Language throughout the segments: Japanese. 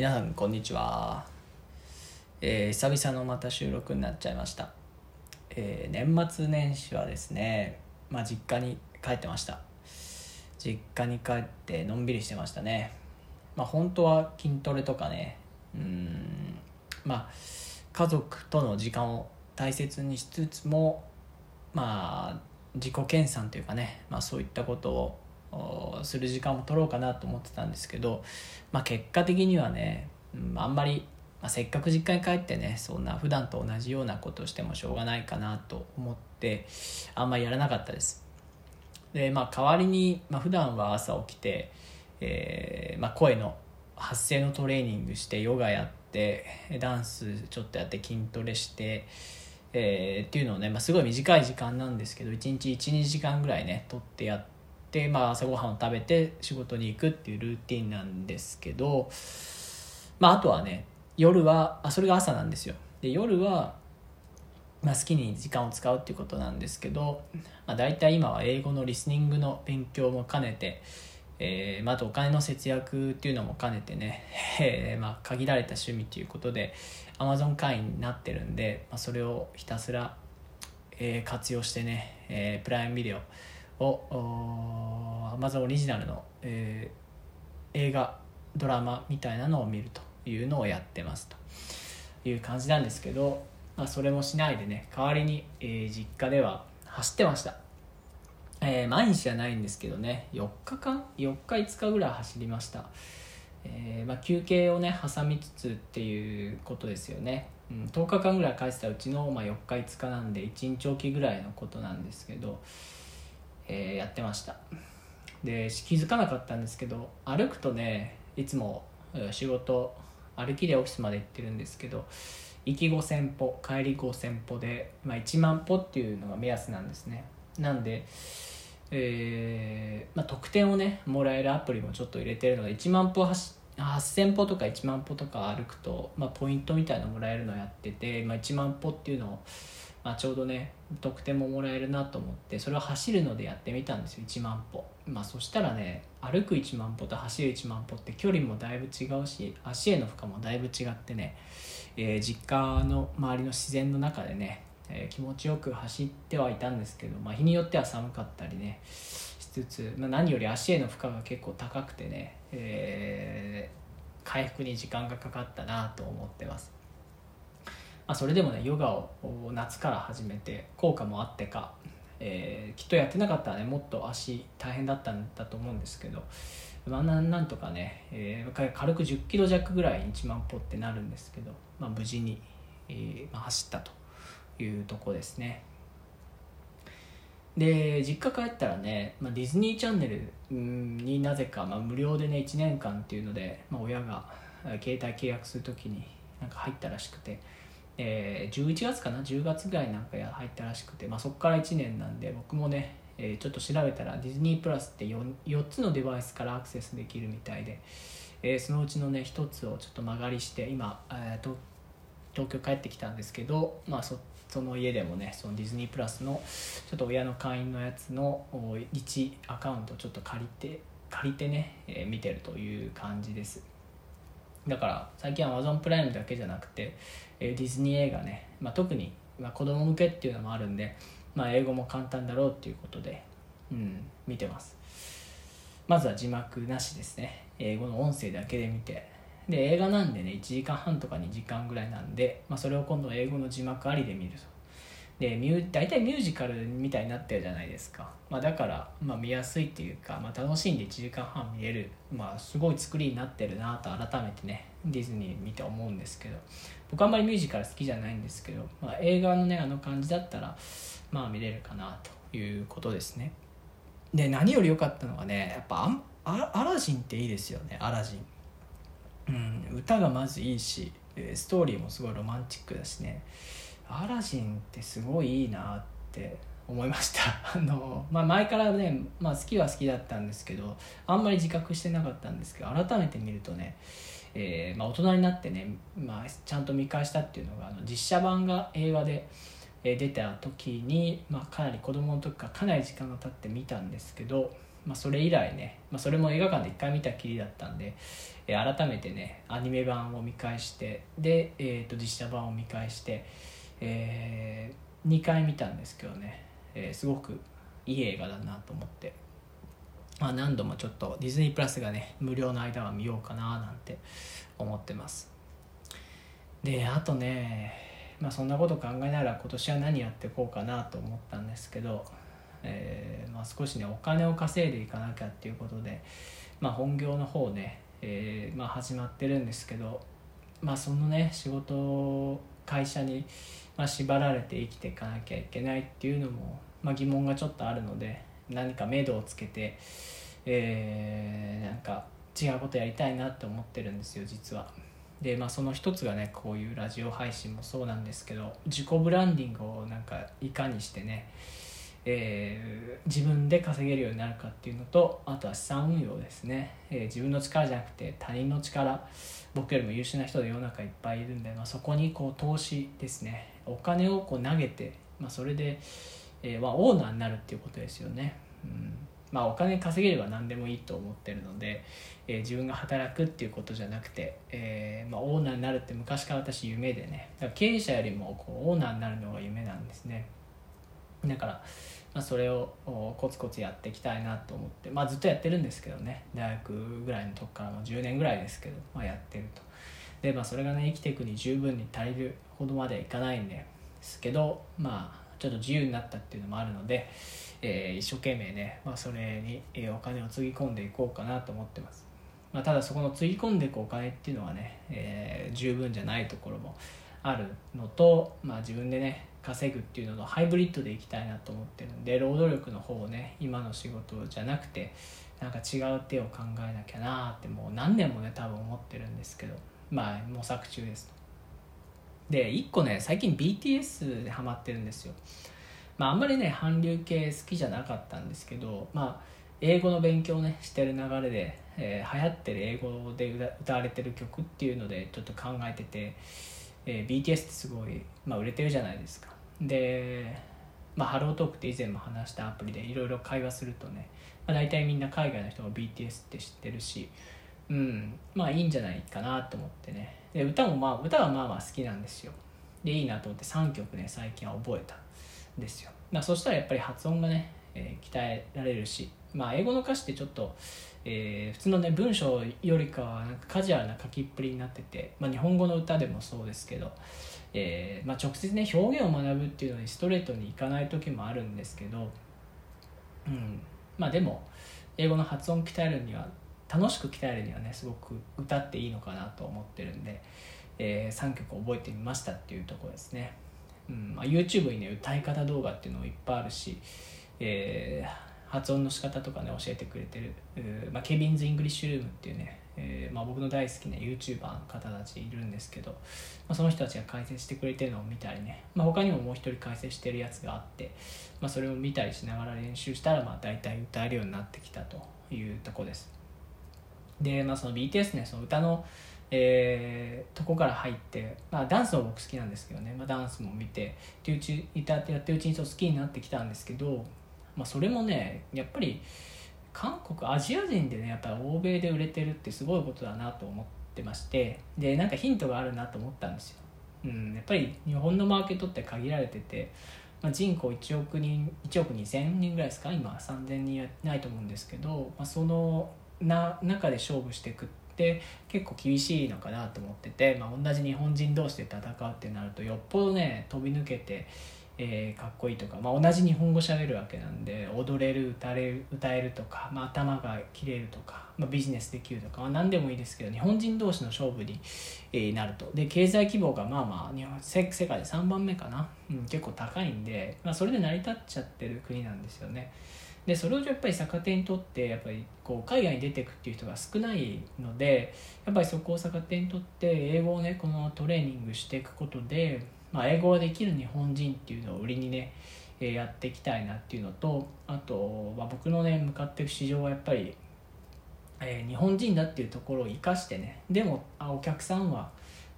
皆さんこんにちは、えー、久々のまた収録になっちゃいました、えー、年末年始はですねまあ実家に帰ってました。実家に帰ってのんびりしてましたね。まあ本当は筋トレとかねうんまあ家族との時間を大切にしつつもまあ自己研鑽というかね、まあ、そういったことをする時間も取ろうかなと思ってたんですけど、まあ、結果的にはね、うん、あんまり、まあ、せっかく実家に帰ってねそんな普段と同じようなことをしてもしょうがないかなと思ってあんまりやらなかったです。でまあ代わりに、まあ、普段は朝起きて、えーまあ、声の発声のトレーニングしてヨガやってダンスちょっとやって筋トレしてえー、っていうのをね、まあ、すごい短い時間なんですけど1日12時間ぐらいね取ってやってて、まあ、朝ごはんを食べて仕事に行くっていうルーティンなんですけど、まあ、あとはね夜はあそれが朝なんですよ。で夜は、まあ、好きに時間を使うっていうことなんですけど、まあ、大体今は英語のリスニングの勉強も兼ねてえーまあ、あとお金の節約っていうのも兼ねてね、えーまあ、限られた趣味ということで Amazon 会員になってるんで、まあ、それをひたすら、えー、活用してね、えー、プライムビデオを Amazon オリジナルの、えー、映画ドラマみたいなのを見るというのをやってますという感じなんですけど、まあ、それもしないでね代わりに、えー、実家では走ってました。えー、毎日じゃないんですけどね4日間？4日5日ぐらい走りました、えー、まあ、休憩をね挟みつつっていうことですよね、うん、10日間ぐらい帰ってたうちの、まあ、4日5日なんで1日おきぐらいのことなんですけど、えー、やってました。で気づかなかったんですけど歩くとねいつも仕事歩きでオフィスまで行ってるんですけど行き5000歩帰り5000歩で、まあ、1万歩っていうのが目安なんですね。なんでえーまあ、得点をねもらえるアプリもちょっと入れてるので1万歩走8000歩とか1万歩とか歩くと、まあ、ポイントみたいなのもらえるのをやってて、まあ、1万歩っていうのを、まあ、ちょうどね得点ももらえるなと思ってそれを走るのでやってみたんですよ1万歩、まあ、そしたらね歩く1万歩と走る1万歩って距離もだいぶ違うし足への負荷もだいぶ違ってね、えー、実家の周りの自然の中でねえー、気持ちよく走ってはいたんですけど、まあ、日によっては寒かったりねしつつ、まあ、何より足への負荷が結構高くてね、えー、回復に時間がかかったなと思ってます、まあ、それでもねヨガを夏から始めて効果もあってか、えー、きっとやってなかったらねもっと足大変だったんだと思うんですけどまあ、なんとかね、えー、軽く1 0キロ弱ぐらい1万歩ってなるんですけど、まあ、無事に、えーまあ、走ったというとこですね。で実家帰ったらね、まあ、ディズニーチャンネルになぜか、まあ、無料でね1年間っていうので、まあ、親が携帯契約する時になんか入ったらしくて、えー、11月かな？10月ぐらいなんか入ったらしくて、まあ、そこから1年なんで僕もね、えー、ちょっと調べたらディズニープラスって 4, 4つのデバイスからアクセスできるみたいで、えー、そのうちのね1つをちょっと間借りして今、えー、東京帰ってきたんですけど、まあ、そその家でもねそのディズニープラスのちょっと親の会員のやつの1アカウントちょっと借りて借りてね、え、見てるという感じです。だから最近は Amazon プライムだけじゃなくて、えー、ディズニー映画ね、まあ、特に、まあ、子供向けっていうのもあるんで、まあ、英語も簡単だろうっていうことで、うん、見てます。まずは字幕なしですね。英語の音声だけで見て。で映画なんでね1時間半とか2時間ぐらいなんで、まあ、それを今度英語の字幕ありで見るとでミュ大体ミュージカルみたいになってるじゃないですか、まあ、だから、まあ、見やすいっていうか、まあ、楽しんで1時間半見れる、まあ、すごい作りになってるなと改めてねディズニー見て思うんですけど。僕あんまりミュージカル好きじゃないんですけど、まあ、映画のねあの感じだったらまあ見れるかなということですね。で何より良かったのはねやっぱアラジンっていいですよねアラジン。うん、歌がまずいいしストーリーもすごいロマンチックだしね。アラジンってすごいいいなって思いました。あの、まあ、前からね、まあ、好きは好きだったんですけどあんまり自覚してなかったんですけど改めて見るとね、えー、まあ、大人になってね、まあ、ちゃんと見返したっていうのがあの実写版が映画で出た時に、まあ、かなり子供の時からかなり時間が経って見たんですけど、まあ、それ以来ね、まあ、それも映画館で1回見たきりだったんで、え、改めてねアニメ版を見返してで、えー、と実写版を見返して、えー、2回見たんですけどね、えー、すごくいい映画だなと思って、まあ、何度もちょっとディズニープラスがね無料の間は見ようかななんて思ってます。であとねまあそんなこと考えながら今年は何やっていこうかなと思ったんですけど、えー、まあ、少しねお金を稼いでいかなきゃっていうことで、まあ、本業の方ね、えー、ま、始まってるんですけど、まあ、そのね仕事会社に、まあ縛られて生きていかなきゃいけないっていうのも、ま疑問がちょっとあるので何か目処をつけて、えー、なんか違うことやりたいなって思ってるんですよ実は。でまあその一つがねこういうラジオ配信もそうなんですけど自己ブランディングをなんかいかにしてね、えー、自分で稼げるようになるかっていうのとあとは資産運用ですね、えー、自分の力じゃなくて他人の力。僕よりも優秀な人で世の中いっぱいいるんで、まあ、そこにこう投資ですね。お金をこう投げて、まあ、それで、えーまあ、オーナーになるっていうことですよね。うん。まあ、お金稼げれば何でもいいと思ってるので、えー、自分が働くっていうことじゃなくて、えーまあ、オーナーになるって昔から私夢でね。経営者よりもこうオーナーになるのが夢なんですね。だから、まあ、それをコツコツやっていきたいなと思って、まあ、ずっとやってるんですけどね。大学ぐらいのとこからも10年ぐらいですけど、まあ、やってると。で、まあ、それがね生きていくに十分に足りるほどまではいかないんですけどまあちょっと自由になったっていうのもあるので、えー、一生懸命ね、まあ、それに、えお金をつぎ込んでいこうかなと思ってます、まあ、ただそこのつぎ込んでいくお金っていうのはね、えー、十分じゃないところもあるのと、まあ、自分でね稼ぐっていうのとハイブリッドでいきたいなと思ってるんで労働力の方をね今の仕事じゃなくてなんか違う手を考えなきゃなってもう何年もね多分思ってるんですけどまあ模索中ですと。で1個ね最近 BTS でハマってるんですよ。まあ、あんまりね韓流系好きじゃなかったんですけど、まあ、英語の勉強ねしてる流れで、えー、流行ってる英語で歌われてる曲っていうのでちょっと考えてて、えー、BTS ってすごい、まあ、売れてるじゃないですか。で、まあ、ハロートークって以前も話したアプリでいろいろ会話するとね、まあ、大体みんな海外の人が BTS って知ってるしうん。まあいいんじゃないかなと思ってね。で歌もまあ歌はまあまあ好きなんですよ。でいいなと思って3曲ね最近は覚えたんですよ。だそしたらやっぱり発音がね、えー、鍛えられるし、まあ、英語の歌詞ってちょっと、えー、普通のね文章よりかはなんかカジュアルな書きっぷりになってて、まあ、日本語の歌でもそうですけど、えーまあ、直接ね表現を学ぶっていうのにストレートにいかない時もあるんですけど、うん。まあ、でも英語の発音鍛えるには楽しく鍛えるにはねすごく歌っていいのかなと思ってるんで、えー、3曲覚えてみましたっていうとこですね。うんまあ、YouTube にね歌い方動画っていうのもいっぱいあるし、えー、発音の仕方とかね教えてくれてる、まあ、 Kevin's English Room っていうね、えまあ、僕の大好きな YouTuber の方たちいるんですけど、まあ、その人たちが解説してくれてるのを見たりね、ま、他にももう一人解説してるやつがあって、ま、それを見たりしながら練習したらまあ大体歌えるようになってきたというとこですで、まあ、その BTS ねその歌のえー、とこから入って、まあ、ダンスも僕好きなんですけどね、まあ、ダンスも見てってうちいたってやってるうちにちょっと好きになってきたんですけど、まあ、それもねやっぱり韓国アジア人でねやっぱり欧米で売れてるってすごいことだなと思ってましてでなんかヒントがあるなと思ったんですよ、うん、やっぱり日本のマーケットって限られてて、まあ、人口1億人1億2000人ぐらいですか？今3000人ないと思うんですけど、まあ、そのな中で勝負していくって結構厳しいのかなと思ってて、まあ、同じ日本人同士で戦うってなるとよっぽどね飛び抜けて、えー、かっこいいとか、まあ、同じ日本語喋るわけなんで踊れる歌れる歌えるとか、まあ、頭が切れるとか、まあ、ビジネスできるとか、まあ、何でもいいですけど日本人同士の勝負に、えー、なるとで経済規模がまあまあ日本世界で3番目かな、うん、結構高いんで、まあ、それで成り立っちゃってる国なんですよね。でそれをやっぱり逆手にとってやっぱりこう海外に出ていくっていう人が少ないのでやっぱりそこを逆手にとって英語をねこのトレーニングしていくことで、まあ、英語ができる日本人っていうのを売りにねやっていきたいなっていうのとあと、まあ、僕のね向かっていく市場はやっぱり、えー、日本人だっていうところを生かしてねでもあお客さんは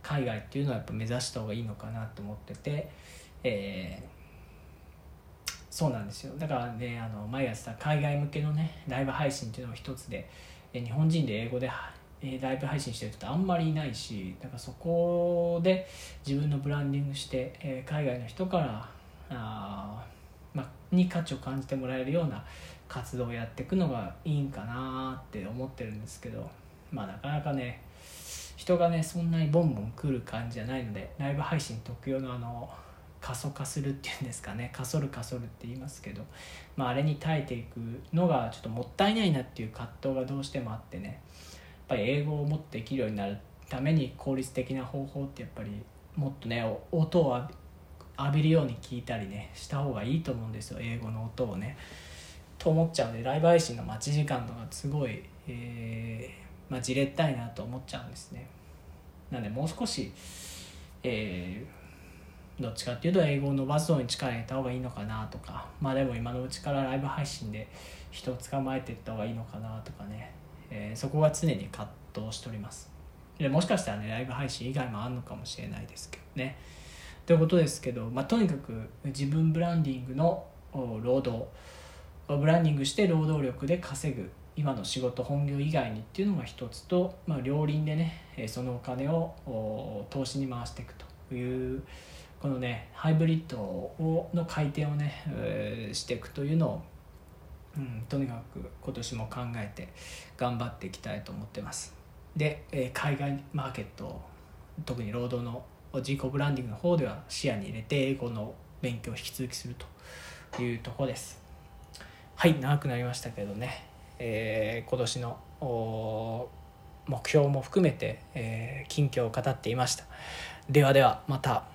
海外っていうのはやっぱ目指した方がいいのかなと思ってて、えーそうなんですよ。だからねあの毎朝海外向けのねライブ配信っていうのも一つで日本人で英語でライブ配信してる人ってあんまりいないしだからそこで自分のブランディングして、海外の人からあ、まに価値を感じてもらえるような活動をやっていくのがいいんかなって思ってるんですけどまあなかなかね人がねそんなにボンボン来る感じじゃないのでライブ配信特有のあの過疎化するっていうんですかねかそるかそるって言いますけど、まあ、あれに耐えていくのがちょっともったいないなっていう葛藤がどうしてもあってねやっぱり英語をもっとできるようになるために効率的な方法ってやっぱりもっとね音を浴びるように聞いたりねした方がいいと思うんですよ英語の音をね。と思っちゃうんでライブ配信の待ち時間とかすごい、えーまあ、じれったいなと思っちゃうんですね。なんでもう少し、えー、どっちかっていうと英語を伸ばすのに力入れた方がいいのかなとか。まあでも今のうちからライブ配信で人を捕まえていった方がいいのかなとかね。えー、そこは常に葛藤しております。でもしかしたらねライブ配信以外もあるのかもしれないですけどね。ということですけど、まあ、とにかく自分ブランディングの労働。ブランディングして労働力で稼ぐ。今の仕事本業以外にっていうのが一つと、まあ、両輪でねそのお金を投資に回していくというこのねハイブリッドをの回転をね、えー、していくというのをうん、とにかく今年も考えて頑張っていきたいと思ってます。で、えー、海外マーケット特に労働の自己ブランディングの方では視野に入れて英語の勉強を引き続きするというとこです。はい長くなりましたけどね、えー、今年の目標も含めて、えー、近況を語っていました。ではではまた